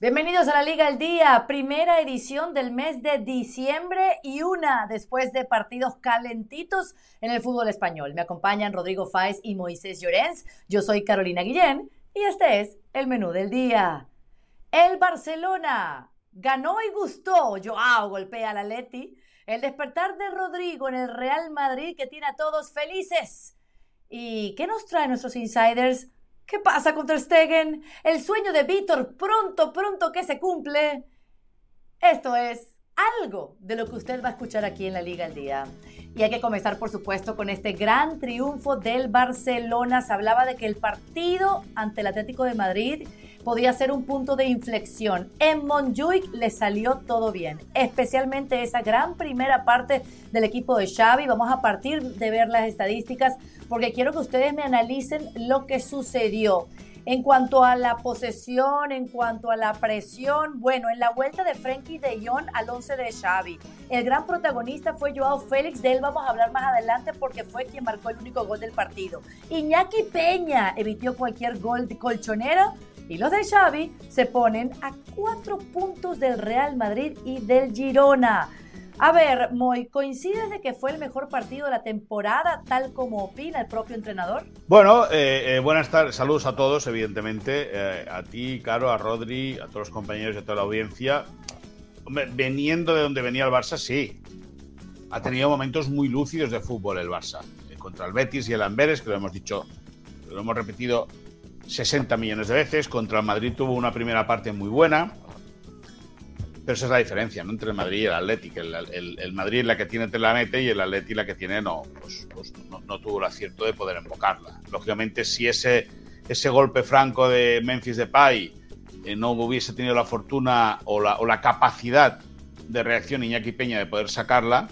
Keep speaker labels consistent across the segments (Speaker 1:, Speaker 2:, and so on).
Speaker 1: Bienvenidos a la Liga El Día, primera edición del mes de diciembre y una después de partidos calentitos en el fútbol español. Me acompañan Rodrigo Fáez y Moisés Llorens. Yo soy Carolina Guillén y este es el menú del día. El Barcelona ganó y gustó. Joao golpea al Atleti. El despertar de Rodrigo en el Real Madrid que tiene a todos felices. ¿Y qué nos traen nuestros insiders? ¿Qué pasa con Ter Stegen? El sueño de Víctor pronto, pronto que se cumple. Esto es algo de lo que usted va a escuchar aquí en la Liga al Día. Y hay que comenzar, por supuesto, con este gran triunfo del Barcelona. Se hablaba de que el partido ante el Atlético de Madrid podía ser un punto de inflexión. En Montjuic le salió todo bien, especialmente esa gran primera parte del equipo de Xavi. Vamos a partir de ver las estadísticas porque quiero que ustedes me analicen lo que sucedió. En cuanto a la posesión, en cuanto a la presión, bueno, en la vuelta de Frenkie de Jong al 11 de Xavi, el gran protagonista fue Joao Félix, de él vamos a hablar más adelante porque fue quien marcó el único gol del partido. Iñaki Peña evitó cualquier gol de colchonera y los de Xavi se ponen a cuatro puntos del Real Madrid y del Girona. A ver, Moy, ¿coincides de que fue el mejor partido de la temporada, tal como opina el propio entrenador?
Speaker 2: Bueno, eh, eh, buenas tardes, saludos a todos, evidentemente, eh, a ti, Caro, a Rodri, a todos los compañeros y a toda la audiencia. Veniendo de donde venía el Barça, sí. Ha tenido momentos muy lúcidos de fútbol el Barça. contra el Betis y el Amberes, que lo hemos dicho, lo hemos repetido 60 millones de veces. Contra el Madrid tuvo una primera parte muy buena pero esa es la diferencia ¿no? entre el Madrid y el Atlético. El, Madrid la que tiene te la mete y el Atlético la que tiene no, pues, pues no, tuvo el acierto de poder embocarla. Lógicamente, si ese, ese golpe franco de Memphis Depay eh, no hubiese tenido la fortuna o la, o la capacidad de reacción Iñaki Peña de poder sacarla,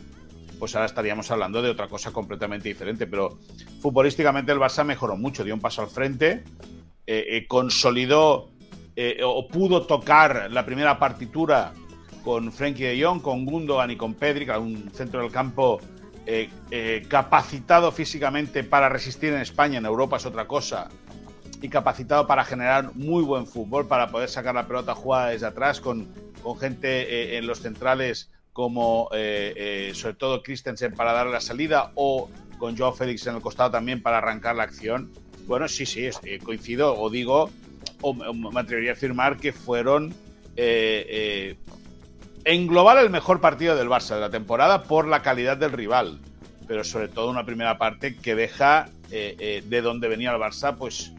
Speaker 2: pues ahora estaríamos hablando de otra cosa completamente diferente. Pero futbolísticamente el Barça mejoró mucho, dio un paso al frente, eh, eh, consolidó o pudo tocar la primera partitura con Frenkie de Jong, con Gundogan y con Pedri, un centro del campo eh, eh, capacitado físicamente para resistir en España, en Europa es otra cosa, y capacitado para generar muy buen fútbol, para poder sacar la pelota jugada desde atrás, con, con gente eh, en los centrales como sobre todo Christensen para dar la salida o con Joao Félix en el costado también para arrancar la acción. Bueno, sí, sí, coincido o digo, o me atrevería a afirmar que fueron en global el mejor partido del Barça de la temporada por la calidad del rival, pero sobre todo una primera parte que deja eh, eh, de donde venía el Barça, pues,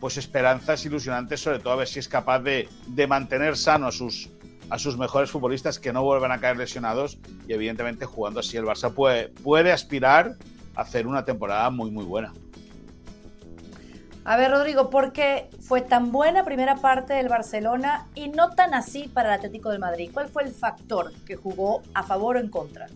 Speaker 2: pues esperanzas ilusionantes, sobre todo a ver si es capaz de, mantener sano a sus, a sus mejores futbolistas que no vuelvan a caer lesionados y evidentemente jugando así el Barça puede, puede aspirar a hacer una temporada muy muy buena.
Speaker 1: A ver, Rodrigo, ¿por qué fue tan buena primera parte del Barcelona y no tan así para el Atlético de Madrid? ¿Cuál fue el factor que jugó a favor o en contra?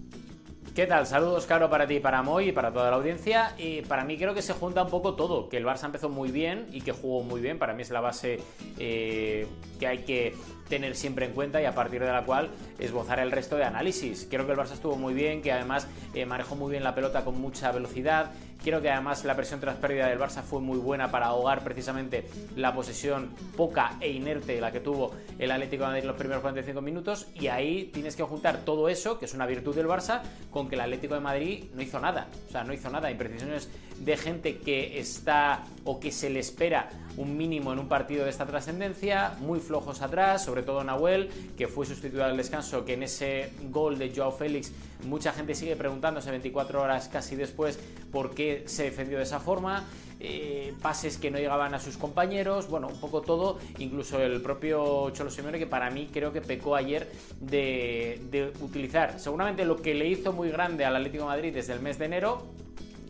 Speaker 3: ¿Qué tal? Saludos, Caro, para ti, para Moy y para toda la audiencia. Y para mí creo que se junta un poco todo, que el Barça empezó muy bien y que jugó muy bien. Para mí es la base eh, que hay que tener siempre en cuenta y a partir de la cual esbozar el resto de análisis. Creo que el Barça estuvo muy bien, que además eh, manejó muy bien la pelota con mucha velocidad. Creo que además la presión tras pérdida del Barça fue muy buena para ahogar precisamente la posesión poca e inerte la que tuvo el Atlético de Madrid en los primeros 45 minutos y ahí tienes que juntar todo eso, que es una virtud del Barça, con que el Atlético de Madrid no hizo nada. O sea, no hizo nada. Imprecisiones de gente que está o que se le espera un mínimo en un partido de esta trascendencia, muy flojos atrás, sobre todo Nahuel, que fue sustituido al descanso, que en ese gol de Joao Félix mucha gente sigue preguntándose 24 horas casi después por qué se defendió de esa forma. Eh, pases que no llegaban a sus compañeros, bueno, un poco todo, incluso el propio Cholo Simeone que para mí creo que pecó ayer de, utilizar seguramente lo que le hizo muy grande al Atlético Madrid desde el mes de enero,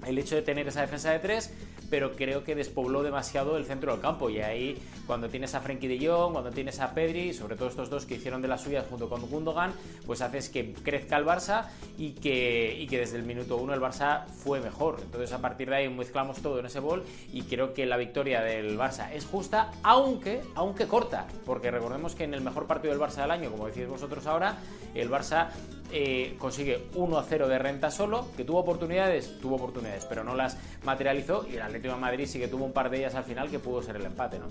Speaker 3: el hecho de tener esa defensa de tres, pero creo que despobló demasiado el centro del campo. Y ahí, cuando tienes a Frenkie de Jong, cuando tienes a Pedri, sobre todo estos dos que hicieron de las suyas junto con Gundogan, pues haces que crezca el Barça y que, y que desde el minuto uno el Barça fue mejor. Entonces, a partir de ahí mezclamos todo en ese gol y creo que la victoria del Barça es justa, aunque, aunque corta, porque recordemos que en el mejor partido del Barça del año, como decís vosotros ahora, el Barça eh, consigue 1 a 0 de renta solo, que tuvo oportunidades, tuvo oportunidades, pero no las materializó y el Atlético Madrid sí que tuvo un par de ellas al final que pudo ser el empate, ¿no?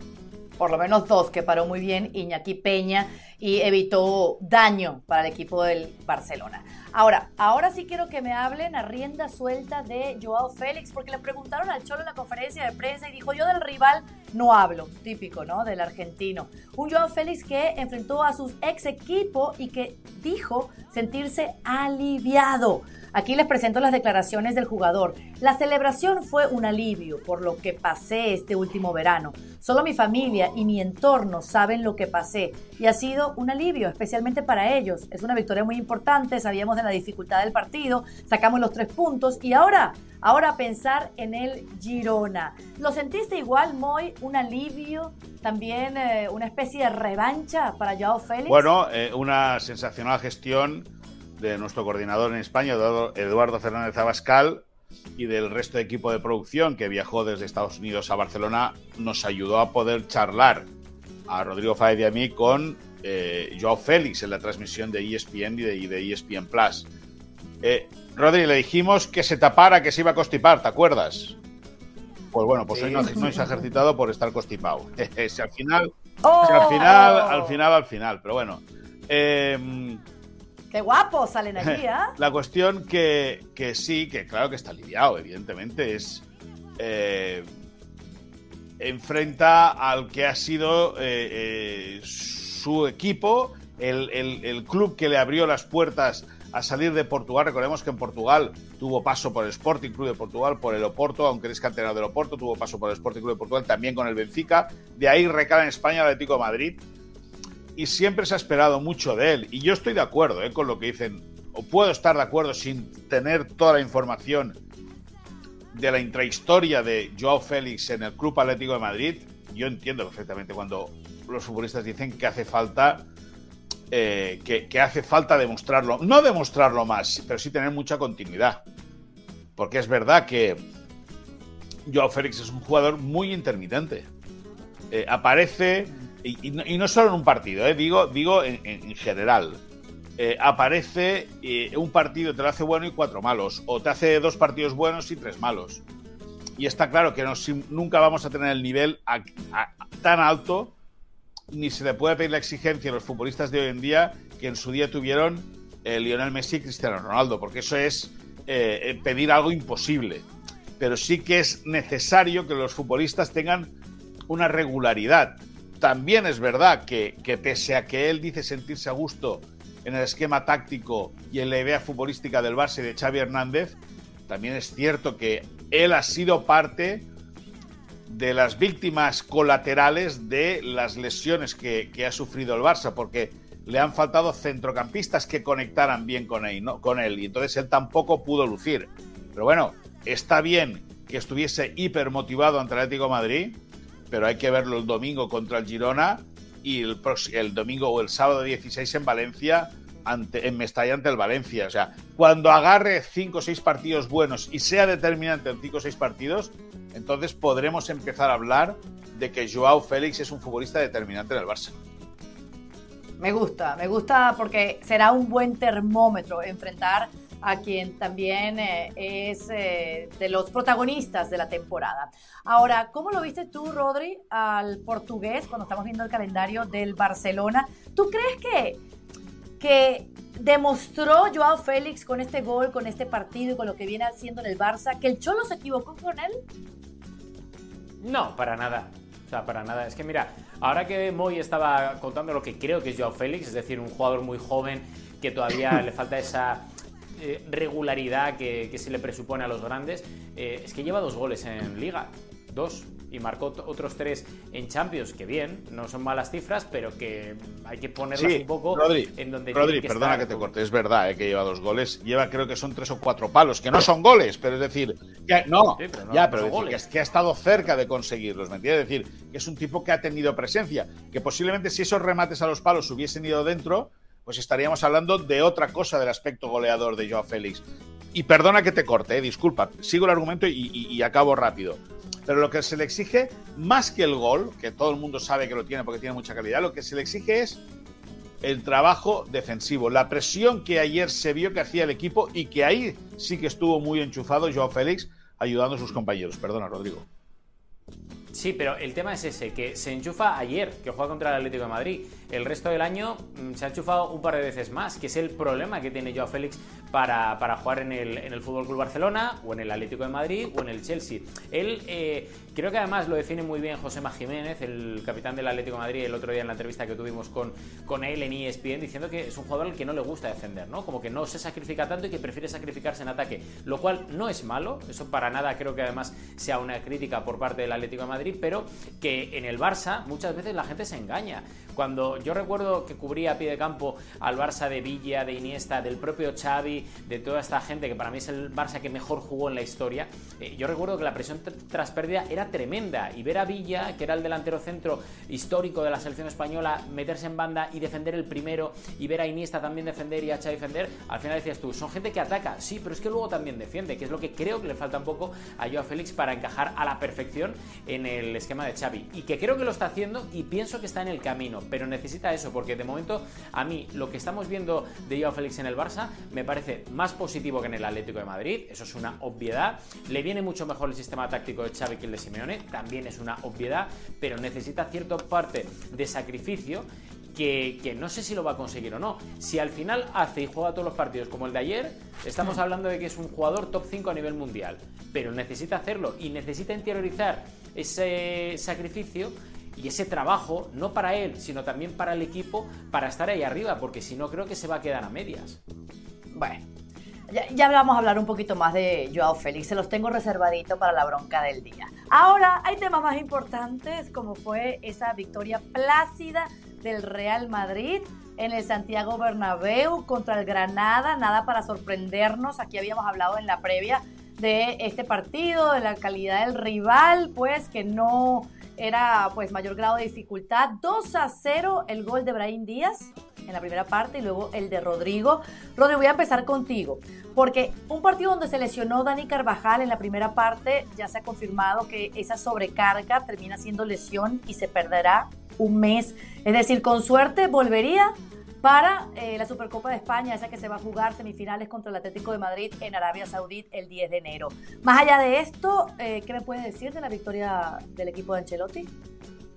Speaker 1: por lo menos dos que paró muy bien Iñaki Peña y evitó daño para el equipo del Barcelona. Ahora, ahora sí quiero que me hablen a rienda suelta de Joao Félix, porque le preguntaron al Cholo en la conferencia de prensa y dijo, yo del rival no hablo, típico, ¿no? Del argentino. Un Joao Félix que enfrentó a sus ex equipo y que dijo sentirse aliviado Aquí les presento las declaraciones del jugador. La celebración fue un alivio por lo que pasé este último verano. Solo mi familia y mi entorno saben lo que pasé y ha sido un alivio, especialmente para ellos. Es una victoria muy importante, sabíamos de la dificultad del partido, sacamos los tres puntos y ahora, ahora pensar en el Girona. ¿Lo sentiste igual, Moy? ¿Un alivio? ¿También eh, una especie de revancha para Joao Félix?
Speaker 2: Bueno, eh, una sensacional gestión de nuestro coordinador en España, Eduardo Fernández Abascal, y del resto de equipo de producción que viajó desde Estados Unidos a Barcelona, nos ayudó a poder charlar a Rodrigo Faed y a mí con eh, Joao Félix en la transmisión de ESPN y de, ESPN Plus. Eh, Rodri, le dijimos que se tapara, que se iba a constipar, ¿te acuerdas? Pues bueno, pues hoy no, no ha ejercitado por estar constipado. si al final, al final, al final, al final, pero bueno. Eh,
Speaker 1: Qué guapo salen aquí, ¿ah?
Speaker 2: La cuestión que, sí, que claro que está aliviado, evidentemente, es. Eh, enfrenta al que ha sido eh, eh, su equipo, el, club que le abrió las puertas a salir de Portugal. Recordemos que en Portugal tuvo paso por el Sporting Club de Portugal, por el Oporto, aunque es canterano del Oporto, tuvo paso por el Sporting Club de Portugal, también con el Benfica. De ahí recala en España el Atlético de Madrid y siempre se ha esperado mucho de él. Y yo estoy de acuerdo eh, con lo que dicen, o puedo estar de acuerdo sin tener toda la información de la intrahistoria de Joao Félix en el Club Atlético de Madrid. Yo entiendo perfectamente cuando los futbolistas dicen que hace falta eh, que, hace falta demostrarlo, no demostrarlo más, pero sí tener mucha continuidad. Porque es verdad que Joao Félix es un jugador muy intermitente. Eh, aparece, y, no, solo en un partido, eh, digo, digo en, general. Eh, aparece eh, un partido, te lo hace bueno y cuatro malos, o te hace dos partidos buenos y tres malos. Y está claro que nunca vamos a tener el nivel tan alto, ni se le puede pedir la exigencia a los futbolistas de hoy en día que en su día tuvieron Lionel Messi y Cristiano Ronaldo, porque eso es pedir algo imposible. Pero sí que es necesario que los futbolistas tengan una regularidad también es verdad que, pese a que él dice sentirse a gusto en el esquema táctico y en la idea futbolística del Barça y de Xavi Hernández, también es cierto que él ha sido parte de las víctimas colaterales de las lesiones que, ha sufrido el Barça, porque le han faltado centrocampistas que conectaran bien con él, ¿no? con él, y entonces él tampoco pudo lucir. Pero bueno, está bien que estuviese hiper motivado ante Atlético de Madrid, pero hay que verlo el domingo contra el Girona y el, el domingo o el sábado 16 en Valencia, ante, en Mestalla ante el Valencia. O sea, cuando agarre 5 o 6 partidos buenos y sea determinante en 5 o 6 partidos, entonces podremos empezar a hablar de que Joao Félix es un futbolista determinante en el Barça.
Speaker 1: Me gusta, me gusta porque será un buen termómetro enfrentar a quien también eh, es eh, de los protagonistas de la temporada. Ahora, ¿cómo lo viste tú, Rodri, al portugués cuando estamos viendo el calendario del Barcelona? ¿Tú crees que, que demostró Joao Félix con este gol, con este partido y con lo que viene haciendo en el Barça, que el Cholo se equivocó con él?
Speaker 3: No, para nada. O sea, para nada. Es que mira, ahora que Moy estaba contando lo que creo que es Joao Félix, es decir, un jugador muy joven que todavía le falta esa eh, regularidad que, se le presupone a los grandes, eh, es que lleva dos goles en liga, dos, y marcó otros tres en Champions, que bien, no son malas cifras, pero que hay que ponerlas un poco en donde
Speaker 2: Rodri, perdona que te corte, es verdad eh, que lleva dos goles, lleva creo que son tres o cuatro palos, que no son goles, pero es decir, que no, ya, pero que, es, que ha estado cerca de conseguirlos, ¿me entiendes? Es decir, que es un tipo que ha tenido presencia, que posiblemente si esos remates a los palos hubiesen ido dentro, pues estaríamos hablando de otra cosa del aspecto goleador de Joao Félix. Y perdona que te corte, eh, disculpa, sigo el argumento y, acabo rápido. Pero lo que se le exige, más que el gol, que todo el mundo sabe que lo tiene porque tiene mucha calidad, lo que se le exige es el trabajo defensivo, la presión que ayer se vio que hacía el equipo y que ahí sí que estuvo muy enchufado Joao Félix ayudando a sus compañeros. Perdona, Rodrigo.
Speaker 3: Sí, pero el tema es ese, que se enchufa ayer, que juega contra el Atlético de Madrid. El resto del año mm, se ha enchufado un par de veces más, que es el problema que tiene Joao Félix para, jugar en el, en el Fútbol Club Barcelona, o en el Atlético de Madrid, o en el Chelsea. Él eh, creo que además lo define muy bien José Jiménez, el capitán del Atlético de Madrid, el otro día en la entrevista que tuvimos con, con él en ESPN, diciendo que es un jugador al que no le gusta defender, ¿no? Como que no se sacrifica tanto y que prefiere sacrificarse en ataque, lo cual no es malo, eso para nada creo que además sea una crítica por parte del Atlético de Madrid, pero que en el Barça muchas veces la gente se engaña. Cuando yo recuerdo que cubría a pie de campo al Barça de Villa, de Iniesta, del propio Xavi, de toda esta gente que para mí es el Barça que mejor jugó en la historia, eh, yo recuerdo que la presión tras pérdida era tremenda. Y ver a Villa, que era el delantero centro histórico de la selección española, meterse en banda y defender el primero y ver a Iniesta también defender y a Xavi defender, al final decías tú, son gente que ataca, sí, pero es que luego también defiende, que es lo que creo que le falta un poco a Joao Félix para encajar a la perfección en el esquema de Xavi. Y que creo que lo está haciendo y pienso que está en el camino pero necesita eso, porque de momento a mí lo que estamos viendo de Joao Félix en el Barça me parece más positivo que en el Atlético de Madrid, eso es una obviedad. Le viene mucho mejor el sistema táctico de Xavi que el de Simeone, también es una obviedad, pero necesita cierta parte de sacrificio que, que, no sé si lo va a conseguir o no. Si al final hace y juega todos los partidos como el de ayer, estamos hmm. hablando de que es un jugador top 5 a nivel mundial. Pero necesita hacerlo y necesita interiorizar ese sacrificio y ese trabajo, no para él, sino también para el equipo, para estar ahí arriba, porque si no creo que se va a quedar a medias.
Speaker 1: Bueno, ya, vamos a hablar un poquito más de Joao Félix, se los tengo reservadito para la bronca del día. Ahora hay temas más importantes como fue esa victoria plácida del Real Madrid en el Santiago Bernabéu contra el Granada, nada para sorprendernos, aquí habíamos hablado en la previa de este partido, de la calidad del rival, pues que no era pues mayor grado de dificultad. 2 a 0 el gol de Brahim Díaz en la primera parte y luego el de Rodrigo. Rodrigo, voy a empezar contigo, porque un partido donde se lesionó Dani Carvajal en la primera parte, ya se ha confirmado que esa sobrecarga termina siendo lesión y se perderá un mes. Es decir, con suerte volvería para eh, la Supercopa de España, esa que se va a jugar semifinales contra el Atlético de Madrid en Arabia Saudita el 10 de enero. Más allá de esto, eh, ¿qué me puedes decir de la victoria del equipo de Ancelotti?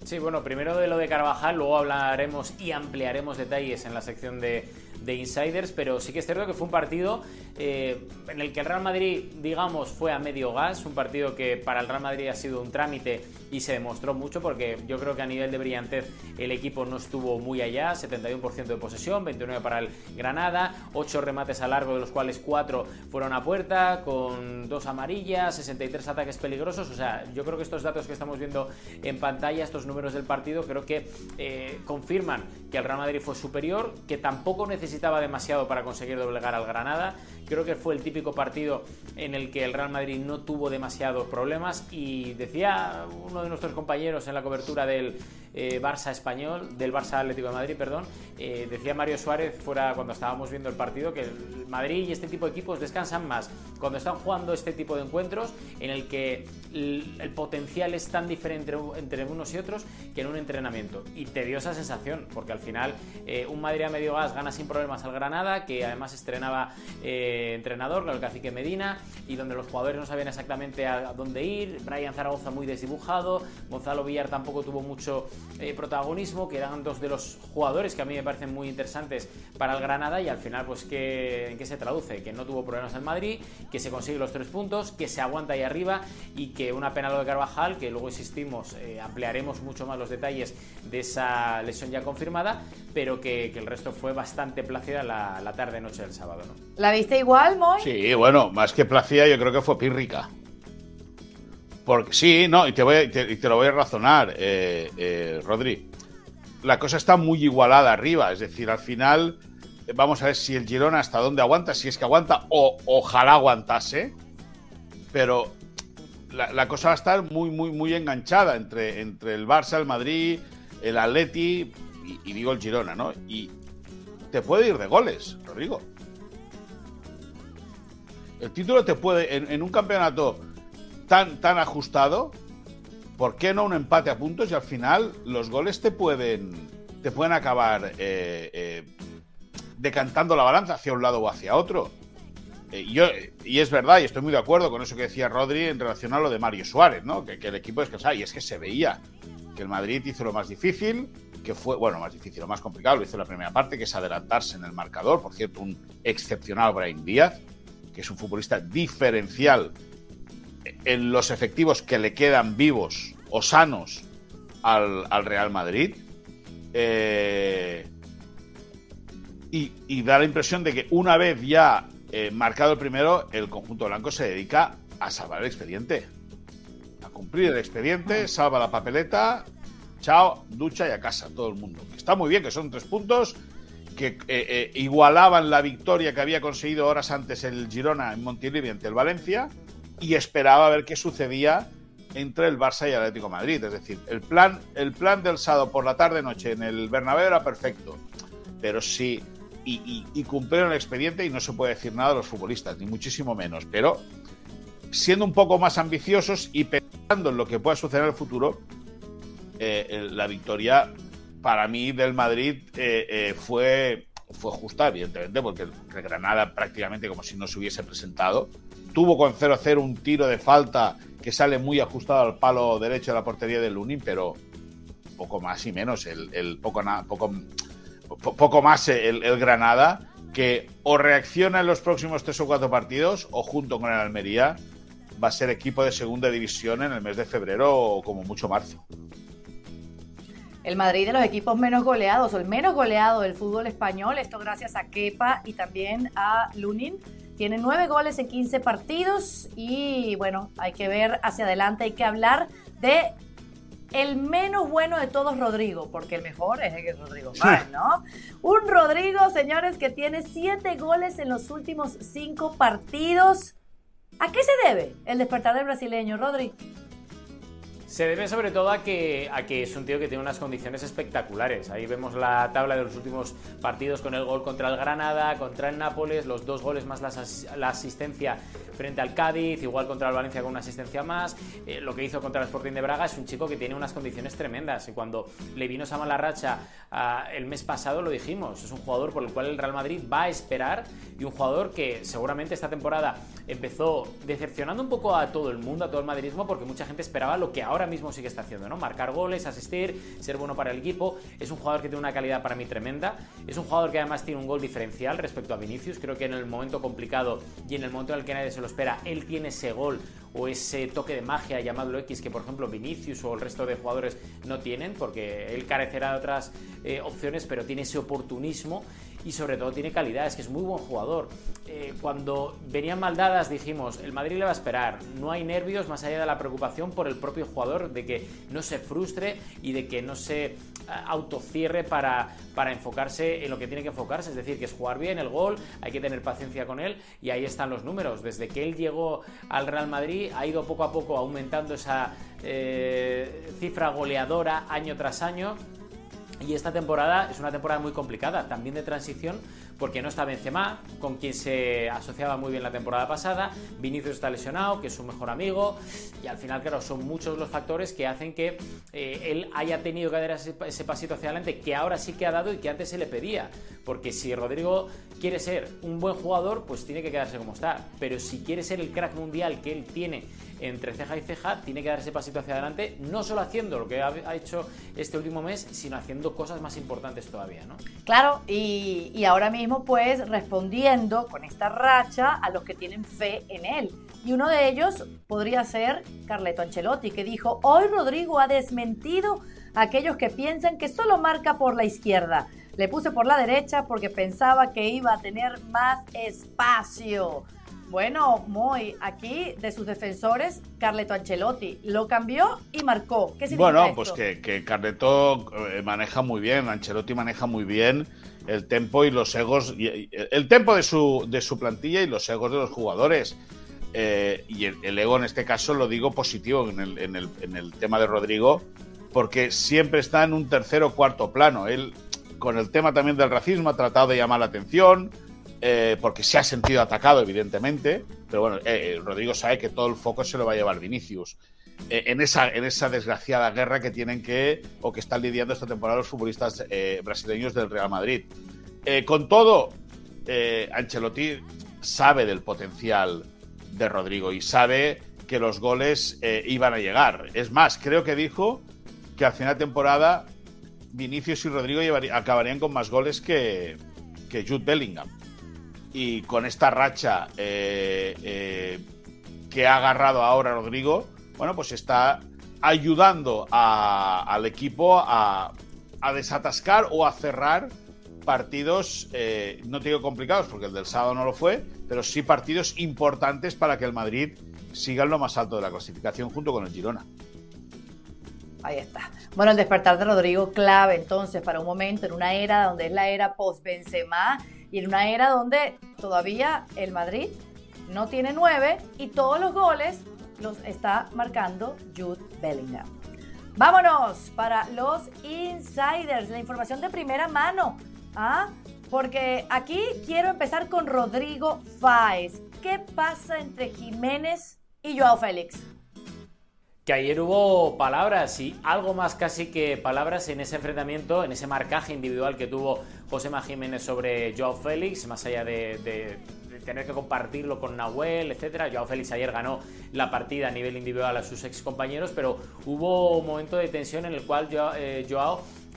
Speaker 3: Sí, bueno, primero de lo de Carvajal, luego hablaremos y ampliaremos detalles en la sección de, de insiders, pero sí que es cierto que fue un partido eh, en el que el Real Madrid, digamos, fue a medio gas, un partido que para el Real Madrid ha sido un trámite y se demostró mucho porque yo creo que a nivel de brillantez el equipo no estuvo muy allá, 71% de posesión, 29 para el Granada, 8 remates a largo de los cuales 4 fueron a puerta, con 2 amarillas, 63 ataques peligrosos, o sea, yo creo que estos datos que estamos viendo en pantalla, estos números del partido, creo que eh, confirman que el Real Madrid fue superior, que tampoco necesitaba demasiado para conseguir doblegar al Granada, creo que fue el típico partido en el que el Real Madrid no tuvo demasiados problemas y decía uno de nuestros compañeros en la cobertura del eh, Barça español, del Barça Atlético de Madrid, perdón, eh, decía Mario Suárez fuera cuando estábamos viendo el partido que el Madrid y este tipo de equipos descansan más cuando están jugando este tipo de encuentros en el que el, potencial es tan diferente entre unos y otros que en un entrenamiento. Y te dio esa sensación, porque al final eh, un Madrid a medio gas gana sin problemas al Granada, que además estrenaba entrenador, el cacique Medina, y donde los jugadores no sabían exactamente a dónde ir. Brian Zaragoza muy desdibujado, Gonzalo Villar tampoco tuvo mucho eh, protagonismo, que eran dos de los jugadores que a mí me parecen muy interesantes para el Granada y al final pues ¿qué, ¿en qué se traduce? Que no tuvo problemas en Madrid, que se consigue los tres puntos, que se aguanta ahí arriba y que una pena lo de Carvajal, que luego insistimos, eh, ampliaremos mucho más los detalles de esa lesión ya confirmada, pero que, el resto fue bastante plácida la, tarde-noche del sábado. ¿no?
Speaker 1: ¿La viste igual, Moy?
Speaker 2: Sí, bueno, más que plácida yo creo que fue pírrica. Porque sí, no, y te, voy, lo voy a razonar, eh, eh, Rodri. La cosa está muy igualada arriba, es decir, al final vamos a ver si el Girona hasta dónde aguanta, si es que aguanta, o ojalá aguantase, pero la, cosa va a estar muy, muy, muy enganchada entre, entre el Barça, el Madrid, el Atleti y, digo el Girona, ¿no? Y te puede ir de goles, Rodrigo. El título te puede, en un campeonato tan, tan ajustado, ¿por qué no un empate a puntos y al final los goles te pueden, te pueden acabar eh, eh, decantando la balanza hacia un lado o hacia otro? eh, yo, y es verdad, y estoy muy de acuerdo con eso que decía Rodri en relación a lo de Mario Suárez, ¿no? Que, el equipo descansaba, y es que se veía que el Madrid hizo lo más difícil, que fue, bueno, más difícil, lo más complicado, lo hizo la primera parte, que es adelantarse en el marcador, por cierto, un excepcional Brian Díaz, que es un futbolista diferencial en los efectivos que le quedan vivos o sanos al, Real Madrid. Eh, y, da la impresión de que una vez ya eh, marcado el primero, el conjunto blanco se dedica a salvar el expediente. A cumplir el expediente, salva la papeleta, chao, ducha y a casa, todo el mundo. Está muy bien que son tres puntos que eh, igualaban la victoria que había conseguido horas antes el Girona en Montilivi ante el Valencia y esperaba ver qué sucedía entre el Barça y el Atlético Madrid. Es decir, el plan, el plan del sábado por la tarde-noche en el Bernabéu era perfecto, pero sí, y, cumplieron el expediente y no se puede decir nada de los futbolistas, ni muchísimo menos, pero siendo un poco más ambiciosos y pensando en lo que pueda suceder en el futuro, eh, la victoria para mí del Madrid eh, eh, fue, fue justa, evidentemente, porque el Granada prácticamente como si no se hubiese presentado tuvo con 0-0 un tiro de falta que sale muy ajustado al palo derecho de la portería del Lunin, pero poco más y menos, el, poco, poco, poco más el, Granada, que o reacciona en los próximos tres o cuatro partidos, o junto con el Almería, va a ser equipo de segunda división en el mes de febrero o como mucho marzo.
Speaker 1: El Madrid de los equipos menos goleados, o el menos goleado del fútbol español, esto gracias a Kepa y también a Lunin tiene nueve goles en 15 partidos y bueno, hay que ver hacia adelante, hay que hablar de el menos bueno de todos, Rodrigo, porque el mejor es el Rodrigo ¿no? Un Rodrigo, señores, que tiene siete goles en los últimos cinco partidos. ¿A qué se debe el despertar del brasileño, Rodrigo?
Speaker 3: Se debe sobre todo a que, a que es un tío que tiene unas condiciones espectaculares. Ahí vemos la tabla de los últimos partidos con el gol contra el Granada, contra el Nápoles, los dos goles más la, asistencia frente al Cádiz, igual contra el Valencia con una asistencia más. Eh, lo que hizo contra el Sporting de Braga es un chico que tiene unas condiciones tremendas. Y cuando le vino esa mala racha ah, el mes pasado lo dijimos. Es un jugador por el cual el Real Madrid va a esperar y un jugador que seguramente esta temporada empezó decepcionando un poco a todo el mundo, a todo el madridismo, porque mucha gente esperaba lo que ahora mismo sí que está haciendo, ¿no? Marcar goles, asistir, ser bueno para el equipo. Es un jugador que tiene una calidad para mí tremenda. Es un jugador que además tiene un gol diferencial respecto a Vinicius. Creo que en el momento complicado y en el momento en el que nadie se lo espera, él tiene ese gol o ese toque de magia llamado X que por ejemplo Vinicius o el resto de jugadores no tienen porque él carecerá de otras eh, opciones pero tiene ese oportunismo y sobre todo tiene calidad, es que es muy buen jugador. Eh, cuando venían maldadas dijimos, el Madrid le va a esperar, no hay nervios más allá de la preocupación por el propio jugador, de que no se frustre y de que no se eh, autocierre para, para enfocarse en lo que tiene que enfocarse, es decir, que es jugar bien el gol, hay que tener paciencia con él y ahí están los números. Desde que él llegó al Real Madrid ha ido poco a poco aumentando esa eh, cifra goleadora año tras año y esta temporada es una temporada muy complicada, también de transición, porque no está Benzema, con quien se asociaba muy bien la temporada pasada, Vinicius está lesionado, que es su mejor amigo, y al final, claro, son muchos los factores que hacen que eh, él haya tenido que dar ese, ese, pasito hacia adelante, que ahora sí que ha dado y que antes se le pedía, porque si Rodrigo quiere ser un buen jugador, pues tiene que quedarse como está, pero si quiere ser el crack mundial que él tiene entre ceja y ceja, tiene que dar ese pasito hacia adelante, no solo haciendo lo que ha, hecho este último mes, sino haciendo cosas más importantes todavía, ¿no?
Speaker 1: Claro, y, ahora mismo pues respondiendo con esta racha a los que tienen fe en él. Y uno de ellos podría ser Carleto Ancelotti, que dijo, hoy Rodrigo ha desmentido a aquellos que piensan que solo marca por la izquierda. Le puse por la derecha porque pensaba que iba a tener más espacio. Bueno, muy aquí de sus defensores, Carleto Ancelotti lo cambió y marcó. ¿Qué significa
Speaker 2: Bueno, pues que, que, Carleto eh, maneja muy bien, Ancelotti maneja muy bien el tempo y los egos, el tempo de su, de su plantilla y los egos de los jugadores. Eh, y el, ego en este caso lo digo positivo en el, en, el, en el tema de Rodrigo, porque siempre está en un tercer o cuarto plano. Él, con el tema también del racismo, ha tratado de llamar la atención eh, porque se ha sentido atacado, evidentemente, pero bueno, eh, eh, Rodrigo sabe que todo el foco se lo va a llevar Vinicius. en, esa, desgraciada guerra que tienen que, o que están lidiando esta temporada los futbolistas brasileños del Real Madrid. con todo, Ancelotti sabe del potencial de Rodrigo y sabe que los goles iban a llegar. Es más, creo que dijo que al final de temporada Vinicius y Rodrigo acabarían con más goles que, que Jude Bellingham. Y con esta racha eh, eh, que ha agarrado ahora Rodrigo, bueno, pues está ayudando al equipo a, desatascar o a cerrar partidos, eh, no te digo complicados, porque el del sábado no lo fue, pero sí partidos importantes para que el Madrid siga en lo más alto de la clasificación junto con el Girona.
Speaker 1: Ahí está. Bueno, el despertar de Rodrigo clave entonces para un momento en una era donde es la era post-Benzema y en una era donde todavía el Madrid no tiene nueve y todos los goles los está marcando Jude Bellingham. Vámonos para los insiders, la información de primera mano. ¿ah? Porque aquí quiero empezar con Rodrigo Fáez. ¿Qué pasa entre Jiménez y Joao Félix?
Speaker 3: Que ayer hubo palabras y algo más casi que palabras en ese enfrentamiento, en ese marcaje individual que tuvo José Jiménez sobre Joao Félix, más allá de, tener que compartirlo con Nahuel, etcétera. Joao Félix ayer ganó la partida a nivel individual a sus ex compañeros, pero hubo un momento de tensión en el cual Joao eh,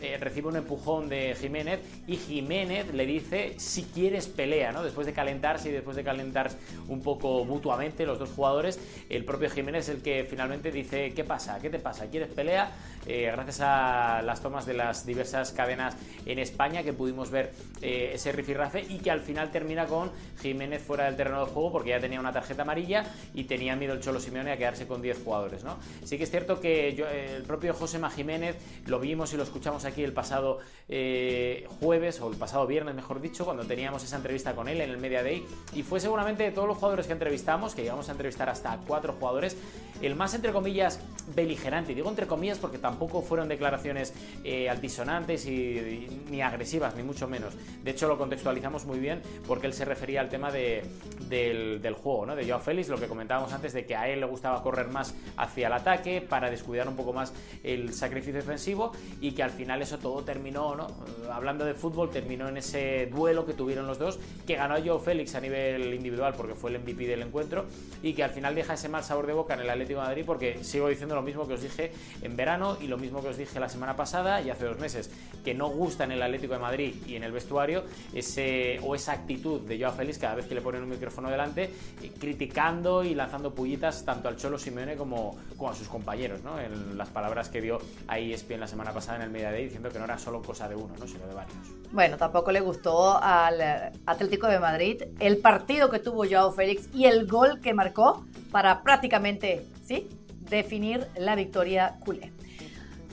Speaker 3: eh, recibe un empujón de Jiménez y Jiménez le dice si quieres pelea, ¿no? Después de calentarse y después de calentarse un poco mutuamente los dos jugadores, el propio Jiménez es el que finalmente dice ¿qué pasa? ¿Qué te pasa? ¿Quieres pelea? Eh, gracias a las tomas de las diversas cadenas en España que pudimos ver eh, ese rifirrafe y que al final termina con Jiménez fuera del terreno de juego porque ya tenía una tarjeta amarilla y tenía miedo el Cholo Simeone a quedarse con 10 jugadores, ¿no? Sí que es cierto que el propio Josema Jiménez lo vimos y lo escuchamos aquí el pasado eh, jueves o el pasado viernes, mejor dicho, cuando teníamos esa entrevista con él en el Media Day. Y fue seguramente de todos los jugadores que entrevistamos, que llegamos a entrevistar hasta cuatro jugadores, el más entre comillas beligerante. Digo entre comillas porque tampoco fueron declaraciones eh, altisonantes y, ni agresivas, ni mucho menos. De hecho, lo contextualizamos muy bien porque él se refería al tema de, del, del, juego, ¿no? De Joao Félix, lo que comentábamos antes de que a él le gustaba correr más hacia el ataque para descuidar un poco más el sacrificio defensivo y que al final eso todo terminó, ¿no? Hablando de fútbol, terminó en ese duelo que tuvieron los dos, que ganó Joe Félix a nivel individual porque fue el MVP del encuentro y que al final deja ese mal sabor de boca en el Atlético de Madrid porque sigo diciendo lo mismo que os dije en verano y lo mismo que os dije la semana pasada y hace dos meses, que no gusta en el Atlético de Madrid y en el vestuario ese o esa actitud de Joao Félix cada vez que le ponen un micrófono delante, eh, criticando y lanzando pullitas tanto al Cholo Simeone como, como a sus compañeros, ¿no? En las palabras que dio ahí ESPN la semana pasada en el Media Day diciendo que no era solo cosa de uno, ¿no? sino de varios.
Speaker 1: Bueno, tampoco le gustó al Atlético de Madrid el partido que tuvo Joao Félix y el gol que marcó para prácticamente, ¿sí? definir la victoria culé.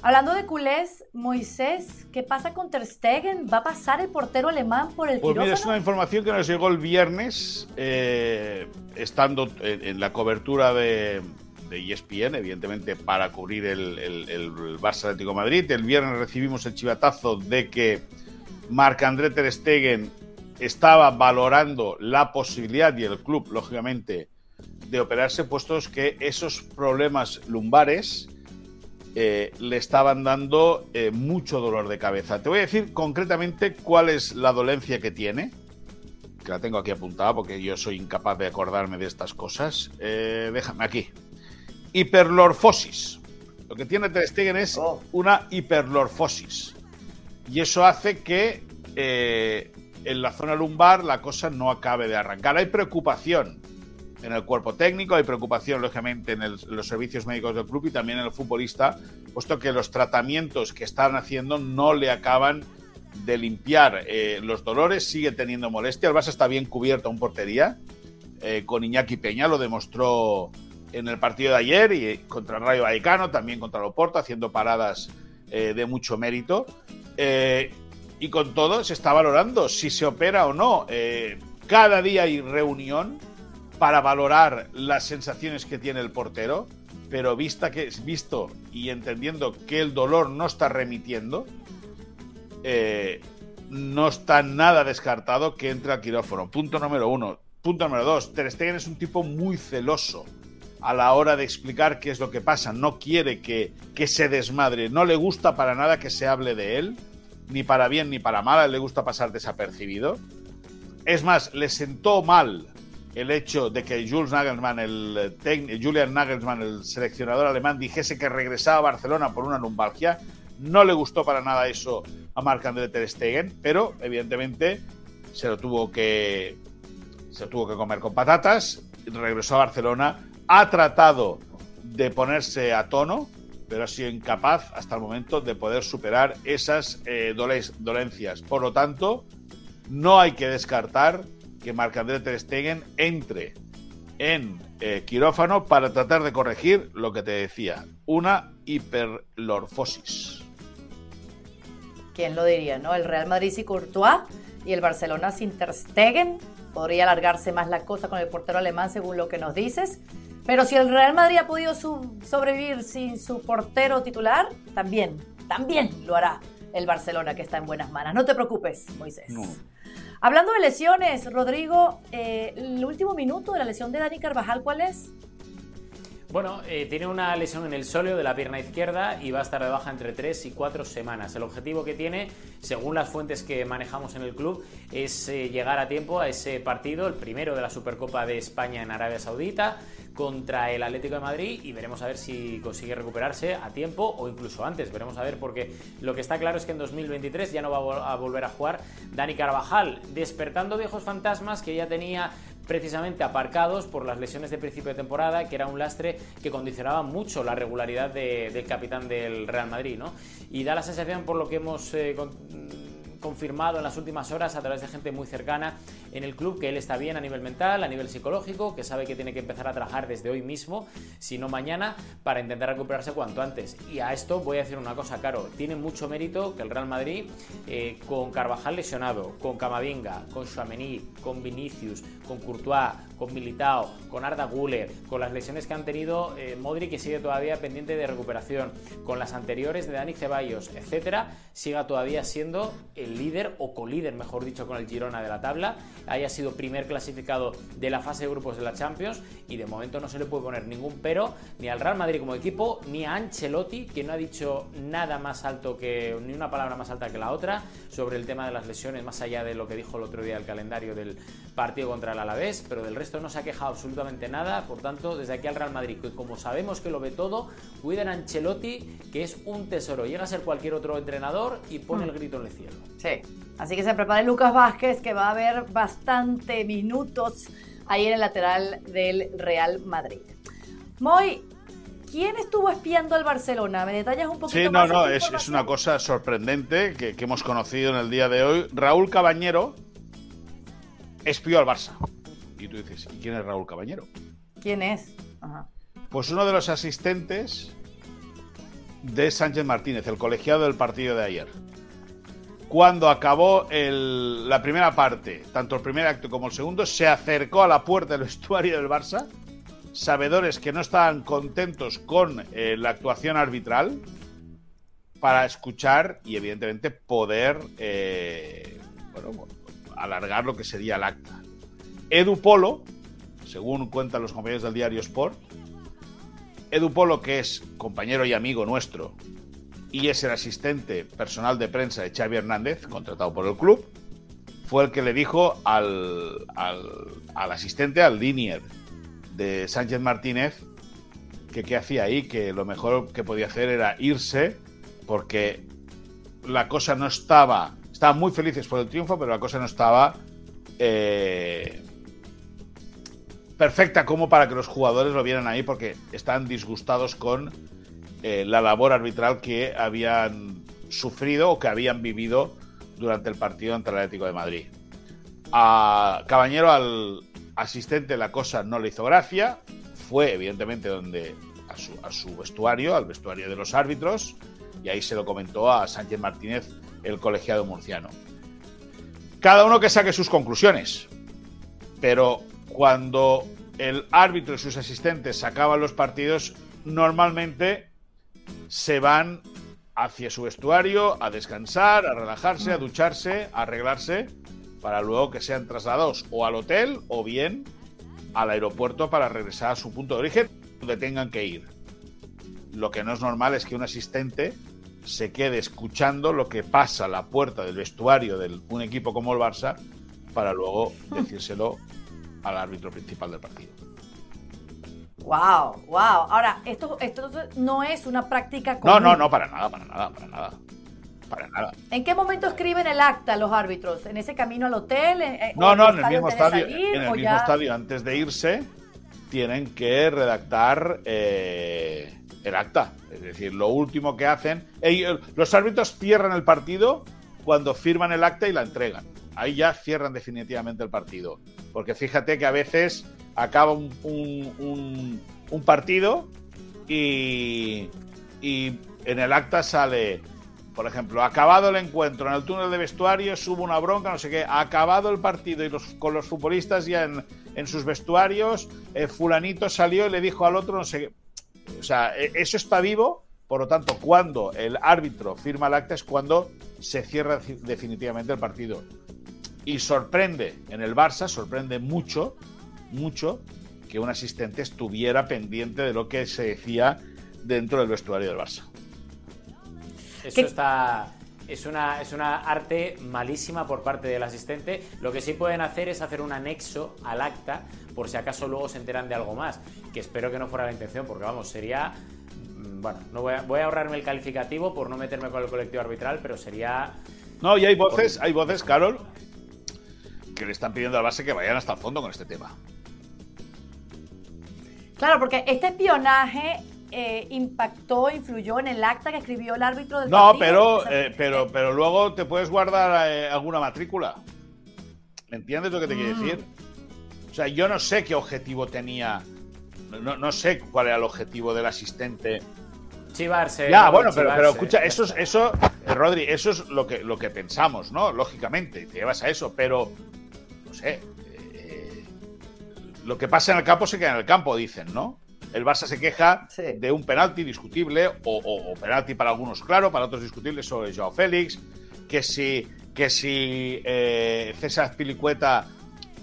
Speaker 1: Hablando de culés, Moisés, ¿qué pasa con Ter Stegen? ¿Va a pasar el portero alemán por el
Speaker 2: pues Mira, es una información que nos llegó el viernes, eh, estando en, la cobertura de, de, ESPN, evidentemente para cubrir el, el, Barça Atlético Madrid. El viernes recibimos el chivatazo de que Marc-André Ter Stegen estaba valorando la posibilidad, y el club, lógicamente, de operarse, puestos que esos problemas lumbares eh, le estaban dando eh, mucho dolor de cabeza. Te voy a decir concretamente cuál es la dolencia que tiene, que la tengo aquí apuntada porque yo soy incapaz de acordarme de estas cosas. Eh, déjame aquí. Hiperlorfosis. Lo que tiene Ter Stegen es oh. una hiperlorfosis. Y eso hace que en la zona lumbar la cosa no acabe de arrancar. Hay preocupación en el cuerpo técnico, hay preocupación, lógicamente, en, los servicios médicos del club y también en el futbolista, puesto que los tratamientos que están haciendo no le acaban de limpiar eh, los dolores, sigue teniendo molestia. El Barça está bien cubierto en portería, eh, con Iñaki Peña, lo demostró en el partido de ayer y contra el Rayo Vallecano, también contra el Oporto, haciendo paradas eh, de mucho mérito. y con todo se está valorando si se opera o no. cada día hay reunión para valorar las sensaciones que tiene el portero, pero vista que, visto y entendiendo que el dolor no está remitiendo, eh, no está nada descartado que entre al quirófano. Punto número uno. Punto número dos. Ter Stegen es un tipo muy celoso a la hora de explicar qué es lo que pasa. No quiere que, que se desmadre. No le gusta para nada que se hable de él, ni para bien ni para mal. Le gusta pasar desapercibido. Es más, le sentó mal el hecho de que Jules Nagelsmann, el, Julian Nagelsmann, el seleccionador alemán, dijese que regresaba a Barcelona por una lumbalgia. No le gustó para nada eso a Marc-André Ter Stegen, pero evidentemente se lo tuvo que se tuvo que comer con patatas, regresó a Barcelona, ha tratado de ponerse a tono, pero ha sido incapaz hasta el momento de poder superar esas eh, dolencias. Por lo tanto, no hay que descartar que Marc-André Ter Stegen entre en eh, quirófano para tratar de corregir lo que te decía, una hiperlorfosis.
Speaker 1: ¿Quién lo diría, no? El Real Madrid sin Courtois y el Barcelona sin Ter. Podría alargarse más la cosa con el portero alemán según lo que nos dices. Pero si el Real Madrid ha podido sobrevivir sin su portero titular, también, también lo hará el Barcelona que está en buenas manos. No te preocupes, Moisés. Hablando de lesiones, Rodrigo, eh, el último minuto de la lesión de Dani Carvajal, ¿cuál es?
Speaker 3: Bueno, eh, tiene una lesión en el sóleo de la pierna izquierda y va a estar de baja entre 3 y 4 semanas. El objetivo que tiene, según las fuentes que manejamos en el club, es eh, llegar a tiempo a ese partido, el primero de la Supercopa de España en Arabia Saudita, contra el Atlético de Madrid y veremos a ver si consigue recuperarse a tiempo o incluso antes. Veremos a ver porque lo que está claro es que en 2023 ya no va a volver a jugar Dani Carvajal, despertando viejos fantasmas que ya tenía precisamente aparcados por las lesiones de principio de temporada, que era un lastre que condicionaba mucho la regularidad del capitán del Real Madrid, ¿no? Y da la sensación, por lo que hemos eh, confirmado en las últimas horas a través de gente muy cercana en el club que él está bien a nivel mental, a nivel psicológico, que sabe que tiene que empezar a trabajar desde hoy mismo, si no mañana, para intentar recuperarse cuanto antes. Y a esto voy a decir una cosa, Caro, tiene mucho mérito que el Real Madrid, eh, con Carvajal lesionado, con Camavinga, con Chouameni, con Vinicius, con Courtois, con Militao, con Arda Guller, con las lesiones que han tenido eh, Modric que sigue todavía pendiente de recuperación, con las anteriores de Dani Ceballos, etcétera, siga todavía siendo el líder o colíder, mejor dicho, con el Girona de la tabla, haya sido primer clasificado de la fase de grupos de la Champions y de momento no se le puede poner ningún pero ni al Real Madrid como equipo, ni a Ancelotti, que no ha dicho nada más alto que, ni una palabra más alta que la otra sobre el tema de las lesiones, más allá de lo que dijo el otro día el calendario del partido contra el Alavés, pero del resto no se ha quejado absolutamente nada, por tanto, desde aquí al Real Madrid, que como sabemos que lo ve todo, cuiden a Ancelotti, que es un tesoro, llega a ser cualquier otro entrenador y pone hmm. el grito en el cielo.
Speaker 1: Sí, así que se prepare Lucas Vázquez, que va a haber bastante minutos ahí en el lateral del Real Madrid. Moy, ¿Quién estuvo espiando al Barcelona? ¿Me detallas un poquito
Speaker 2: sí, no, no, es, es, una cosa sorprendente que, que, hemos conocido en el día de hoy. Raúl Cabañero espió al Barça. Y tú dices, ¿y quién es Raúl Cabañero?
Speaker 1: ¿Quién es?
Speaker 2: Pues uno de los asistentes de Sánchez Martínez, el colegiado del partido de ayer. Cuando acabó la primera parte, tanto el primer acto como el segundo, se acercó a la puerta del vestuario del Barça, sabedores que no estaban contentos con eh, la actuación arbitral, para escuchar y evidentemente poder eh, alargar lo que sería el acta. Edu Polo, según cuentan los compañeros del diario Sport, Edu Polo, que es compañero y amigo nuestro y es el asistente personal de prensa de Xavi Hernández, contratado por el club, fue el que le dijo al, al, asistente, al linier de Sánchez Martínez, que qué hacía ahí, que lo mejor que podía hacer era irse, porque la cosa no estaba. Estaban muy felices por el triunfo, pero la cosa no estaba eh, perfecta como para que los jugadores lo vieran ahí porque están disgustados con eh, la labor arbitral que habían sufrido o que habían vivido durante el partido ante el Atlético de Madrid. A Cabañero, al asistente, la cosa no le hizo gracia. Fue, evidentemente, donde a su, a su vestuario, al vestuario de los árbitros, y ahí se lo comentó a Sánchez Martínez, el colegiado murciano. Cada uno que saque sus conclusiones, pero cuando el árbitro y sus asistentes sacaban los partidos, normalmente se van hacia su vestuario a descansar, a relajarse, a ducharse, a arreglarse, para luego que sean trasladados o al hotel o bien al aeropuerto para regresar a su punto de origen, donde tengan que ir. Lo que no es normal es que un asistente se quede escuchando lo que pasa a la puerta del vestuario de un equipo como el Barça para luego decírselo al árbitro principal del partido.
Speaker 1: Wow, wow. Ahora, esto, esto no es una práctica
Speaker 2: común. No, no, no, para nada, para nada, para nada. Para nada.
Speaker 1: ¿En qué momento escriben el acta los árbitros? ¿En ese camino al hotel?
Speaker 2: Eh, no, no, en el mismo estadio. en el mismo estadio, antes de irse, tienen que redactar eh, el acta. Es decir, lo último que hacen. los árbitros cierran el partido cuando firman el acta y la entregan. Ahí ya cierran definitivamente el partido. Porque fíjate que a veces acaba un, partido y, en el acta sale, por ejemplo, acabado el encuentro en el túnel de vestuario, subo una bronca, no sé qué, acabado el partido y los, con los futbolistas ya en, en sus vestuarios, eh, fulanito salió y le dijo al otro, no sé qué. O sea, e, eso está vivo, por lo tanto, cuando el árbitro firma el acta es cuando se cierra definitivamente el partido. Y sorprende en el Barça, sorprende mucho, mucho que un asistente estuviera pendiente de lo que se decía dentro del vestuario del Barça.
Speaker 3: Eso está. Es una, es una arte malísima por parte del asistente. Lo que sí pueden hacer es hacer un anexo al acta por si acaso luego se enteran de algo más. Que espero que no fuera la intención, porque vamos, sería. Bueno, no voy a, voy a ahorrarme el calificativo por no meterme con el colectivo arbitral, pero sería.
Speaker 2: No, y hay voces, hay voces, Carol, que le están pidiendo al base que vayan hasta el fondo con este tema.
Speaker 1: Claro, porque este espionaje eh, impactó, influyó en el acta que escribió el árbitro del
Speaker 2: No, pero, eh, pero, pero luego te puedes guardar eh, alguna matrícula. ¿Me entiendes lo que te quiero mm. decir? O sea, yo no sé qué objetivo tenía. No, sé cuál era el objetivo del asistente.
Speaker 3: Chivarse.
Speaker 2: Ya, bueno, pero, pero escucha, eso, es, eso, Rodri, eso es lo que, lo que pensamos, ¿no? Lógicamente, te llevas a eso, pero no sé, eh, lo que pasa en el campo se queda en el campo, dicen, ¿no? El Barça se queja de un penalti discutible, o, penalti para algunos claro, para otros discutible sobre Joao Félix, que si, que si eh, César Pilicueta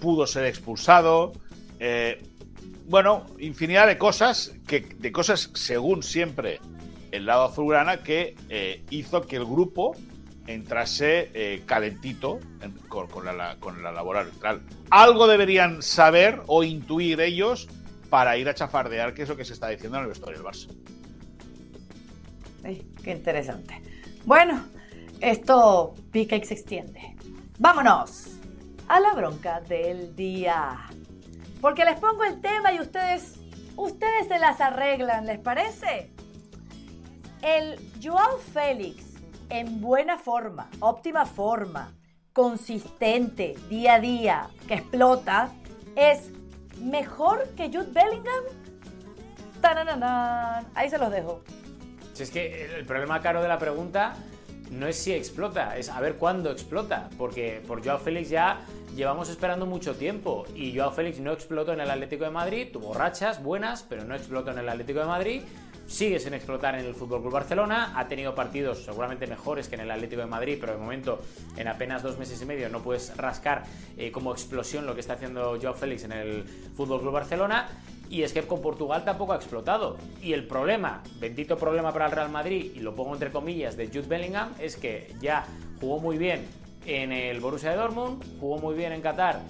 Speaker 2: pudo ser expulsado. Eh, bueno, infinidad de cosas, que, de cosas según siempre el lado azulgrana, que hizo que el grupo entrase eh, calentito con, la, con la labor arbitral. Algo deberían saber o intuir ellos para ir a chafardear qué es lo que se está diciendo en el vestuario del Barça.
Speaker 1: qué interesante. Bueno, esto pica y se extiende. Vámonos a la bronca del día. Porque les pongo el tema y ustedes, ustedes se las arreglan, ¿les parece? El Joao Félix en buena forma, óptima forma, consistente, día a día, que explota, es mejor que Jude Bellingham. Ahí se los dejo.
Speaker 3: Si es que el problema caro de la pregunta no es si explota, es a ver cuándo explota. Porque por Joao Félix ya llevamos esperando mucho tiempo. Y Joao Félix no explotó en el Atlético de Madrid, tuvo rachas buenas, pero no explotó en el Atlético de Madrid sigue sin explotar en el Fútbol Club Barcelona, ha tenido partidos seguramente mejores que en el Atlético de Madrid, pero de momento en apenas dos meses y medio no puedes rascar eh, como explosión lo que está haciendo Joao Félix en el Fútbol Club Barcelona. Y es que con Portugal tampoco ha explotado. Y el problema, bendito problema para el Real Madrid, y lo pongo entre comillas, de Jude Bellingham, es que ya jugó muy bien en el Borussia de Dortmund, jugó muy bien en Qatar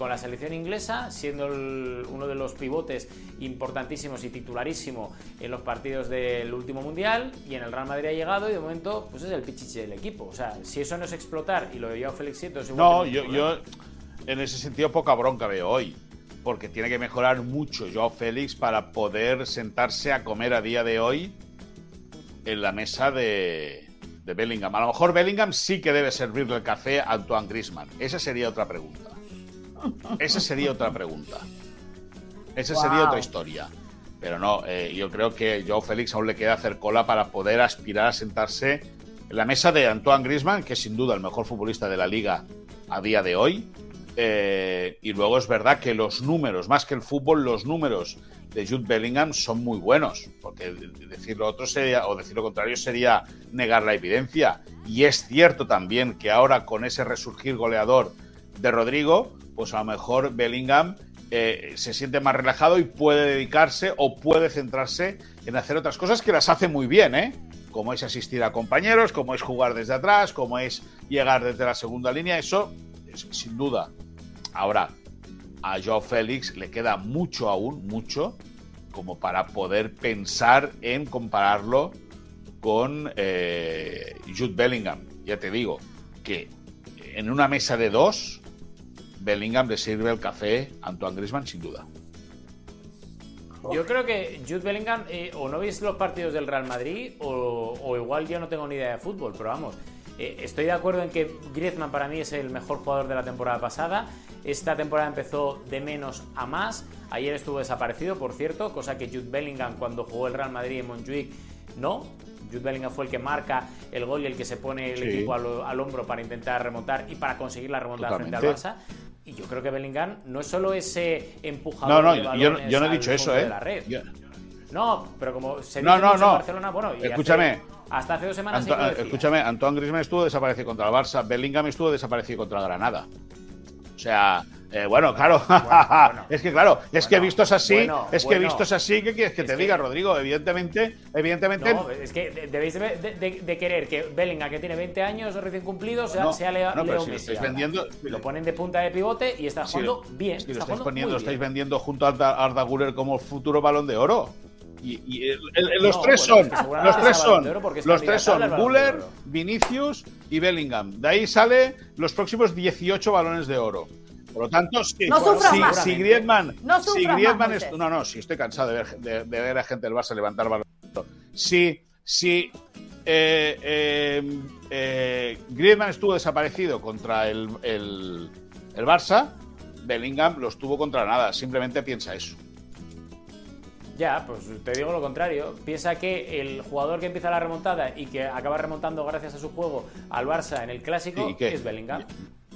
Speaker 3: con la selección inglesa, siendo uno de los pivotes importantísimos y titularísimo en los partidos del último mundial, y en el Real Madrid ha llegado y de momento pues es el pichiche del equipo. O sea, si eso no es explotar y lo de Joao Félix es
Speaker 2: No, yo, yo en ese sentido poca bronca veo hoy, porque tiene que mejorar mucho Joao Félix para poder sentarse a comer a día de hoy en la mesa de, de Bellingham. A lo mejor Bellingham sí que debe servirle el café a Antoine Grisman. Esa sería otra pregunta. Esa sería otra pregunta. Esa sería otra historia. Pero no, eh, yo creo que Joao Félix aún le queda hacer cola para poder aspirar a sentarse en la mesa de Antoine Grisman, que es sin duda el mejor futbolista de la liga a día de hoy. Eh, y luego es verdad que los números, más que el fútbol, los números de Jude Bellingham son muy buenos, porque decir lo otro sería, o decir lo contrario sería negar la evidencia. Y es cierto también que ahora con ese resurgir goleador de Rodrigo, pues a lo mejor Bellingham eh, se siente más relajado y puede dedicarse o puede centrarse en hacer otras cosas que las hace muy bien, ¿eh? Como es asistir a compañeros, como es jugar desde atrás, como es llegar desde la segunda línea, eso es, sin duda. Ahora, a Joao Félix le queda mucho aún, mucho, como para poder pensar en compararlo con eh, Jude Bellingham. Ya te digo que en una mesa de dos, Bellingham le sirve el café a Antoine Griezmann sin duda.
Speaker 3: Yo creo que Jude Bellingham, eh, o no veis los partidos del Real Madrid, o, igual yo no tengo ni idea de fútbol, pero vamos, eh, estoy de acuerdo en que Griezmann para mí es el mejor jugador de la temporada pasada. Esta temporada empezó de menos a más. Ayer estuvo desaparecido, por cierto, cosa que Jude Bellingham cuando jugó el Real Madrid en Montjuic no. Jude Bellingham fue el que marca el gol y el que se pone el equipo al, hombro para intentar remontar y para conseguir la remontada frente al Barça. Y yo creo que Bellingham no es solo ese empujador.
Speaker 2: No, no, yo, yo, no he dicho eso, ¿eh?
Speaker 3: No, pero como
Speaker 2: se no, no, no.
Speaker 3: en Barcelona, bueno,
Speaker 2: escúchame.
Speaker 3: hasta hace dos semanas.
Speaker 2: escúchame, Antoine Griezmann estuvo desaparecido contra el Barça, Bellingham estuvo desaparecido contra el Granada. O sea, eh, bueno, claro. es que claro, es que vistos así, es que vistos así, ¿qué quieres que te diga, Rodrigo? Evidentemente, evidentemente.
Speaker 3: No, es que debéis de, querer que Bellingham, que tiene 20 años recién cumplidos, sea, sea Leo, Messi.
Speaker 2: vendiendo,
Speaker 3: lo ponen de punta de pivote y está jugando bien.
Speaker 2: lo estáis poniendo, lo estáis vendiendo junto a Arda, Guller como futuro balón de oro. Y, los, tres son, los tres son, los tres son, Guller, Vinicius y Bellingham. De ahí sale los próximos 18 balones de oro. Por lo tanto, si,
Speaker 1: no
Speaker 2: si, Griezmann, no si Griezmann es, no, no, si estoy cansado de ver, de, ver a gente del Barça levantar balón. Si, si eh, eh, eh, Griezmann estuvo desaparecido contra el, el, el Barça, Bellingham lo estuvo contra nada. Simplemente piensa eso.
Speaker 3: Ya, pues te digo lo contrario. Piensa que el jugador que empieza la remontada y que acaba remontando gracias a su juego al Barça en el clásico es Bellingham.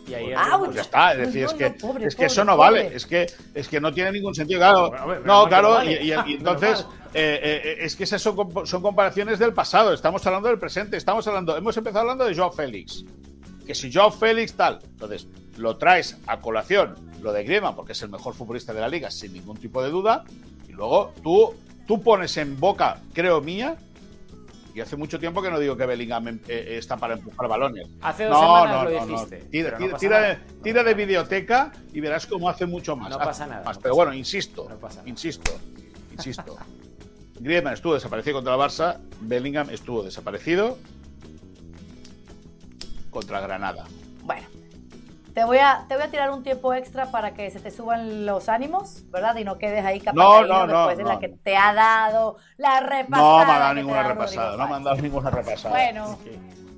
Speaker 2: Y ahí pues ya está, es decir, es que, es que eso no vale, es que, es que no tiene ningún sentido. Claro, no, claro, y, entonces eh, eh, es que esas son, son comparaciones del pasado, estamos hablando del presente, estamos hablando, hemos empezado hablando de Joao Félix. Que si Joao Félix tal, entonces lo traes a colación, lo de Griezmann, porque es el mejor futbolista de la liga, sin ningún tipo de duda, y luego tú, tú pones en boca, creo mía, y hace mucho tiempo que no digo que Bellingham eh, eh, está para empujar balones.
Speaker 3: Hace dos semanas lo dijiste.
Speaker 2: Tira, de, tira, de, videoteca y verás cómo hace mucho más.
Speaker 3: No pasa nada.
Speaker 2: pero bueno, insisto, insisto, insisto. Griezmann estuvo desaparecido contra el Barça, Bellingham estuvo desaparecido contra Granada.
Speaker 1: Bueno, te voy, a, te voy a tirar un tiempo extra para que se te suban los ánimos, ¿verdad? Y no quedes ahí capaz después de la que te ha dado la repasada.
Speaker 2: No me ha dado ninguna repasada, no me han dado ninguna repasada.
Speaker 1: Bueno.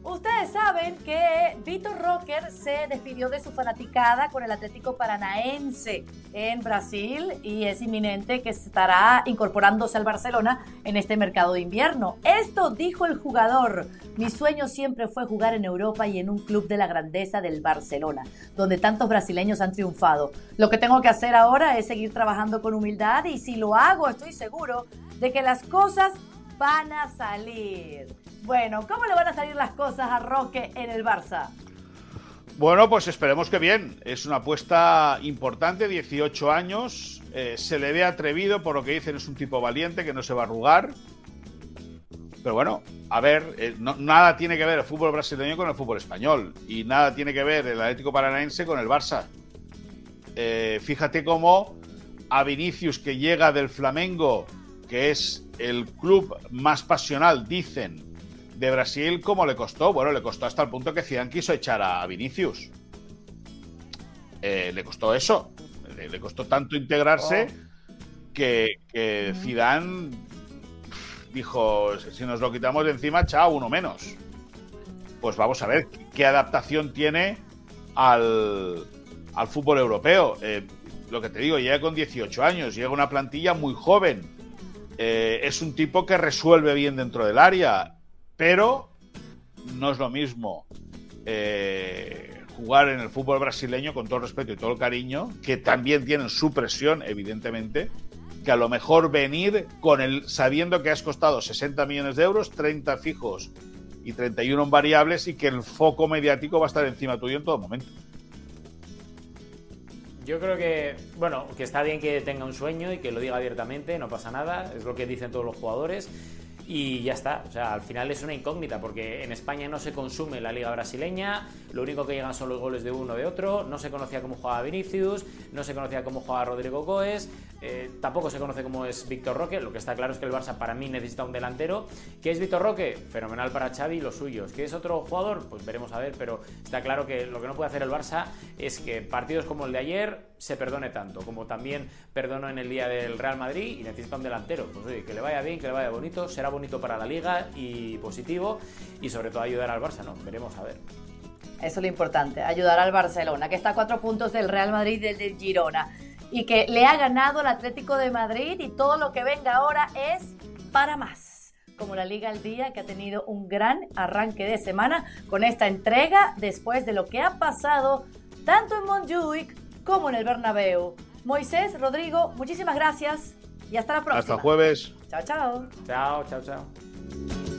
Speaker 1: Ustedes saben que Vitor Rocker se despidió de su fanaticada con el Atlético Paranaense en Brasil y es inminente que estará incorporándose al Barcelona en este mercado de invierno. Esto dijo el jugador. Mi sueño siempre fue jugar en Europa y en un club de la grandeza del Barcelona, donde tantos brasileños han triunfado. Lo que tengo que hacer ahora es seguir trabajando con humildad y si lo hago estoy seguro de que las cosas van a salir. Bueno, ¿cómo le van a salir las cosas a Roque en el Barça?
Speaker 2: Bueno, pues esperemos que bien. Es una apuesta importante, 18 años. Eh, se le ve atrevido, por lo que dicen, es un tipo valiente que no se va a arrugar. Pero bueno, a ver, eh, nada tiene que ver el fútbol brasileño con el fútbol español. Y nada tiene que ver el Atlético Paranaense con el Barça. Eh, fíjate cómo a Vinicius, que llega del Flamengo, que es el club más pasional, dicen, de Brasil, ¿cómo le costó? Bueno, le costó hasta el punto que Zidane quiso echar a Vinicius. Eh, le costó eso. Le, costó tanto integrarse oh. que, que Zidane dijo, si nos lo quitamos de encima, chao, uno menos. Pues vamos a ver qué adaptación tiene al, al fútbol europeo. Eh, lo que te digo, llega con 18 años, llega una plantilla muy joven. Eh, es un tipo que resuelve bien dentro del área pero no es lo mismo eh, jugar en el fútbol brasileño con todo el respeto y todo el cariño, que también tienen su presión, evidentemente, que a lo mejor venir con el sabiendo que has costado 60 millones de euros, 30 fijos y 31 en variables y que el foco mediático va a estar encima tuyo en todo momento.
Speaker 3: Yo creo que, bueno, que está bien que tenga un sueño y que lo diga abiertamente, no pasa nada, es lo que dicen todos los jugadores. Y ya está. O sea, al final es una incógnita porque en España no se consume la liga brasileña, lo único que llegan son los goles de uno o de otro, no se conocía cómo jugaba Vinicius, no se conocía cómo jugaba Rodrigo Goes, eh, tampoco se conoce cómo es Víctor Roque, lo que está claro es que el Barça para mí necesita un delantero. ¿Qué es Víctor Roque? Fenomenal para Xavi y los suyos. ¿Qué es otro jugador? Pues veremos a ver, pero está claro que lo que no puede hacer el Barça es que partidos como el de ayer se perdone tanto, como también perdonó en el día del Real Madrid y necesita un delantero. Pues oye, que le vaya bien, que le vaya bonito, será bonito para la liga y positivo y sobre todo ayudar al Barça, ¿no? Veremos a ver.
Speaker 1: Eso es lo importante, ayudar al Barcelona, que está a cuatro puntos del Real Madrid y del Girona y que le ha ganado el Atlético de Madrid y todo lo que venga ahora es para más. Como la Liga al Día, que ha tenido un gran arranque de semana con esta entrega después de lo que ha pasado tanto en Montjuic como en el Bernabéu. Moisés, Rodrigo, muchísimas gracias y hasta la próxima.
Speaker 2: Hasta jueves.
Speaker 1: Chao, chao.
Speaker 3: Chao, chao, chao.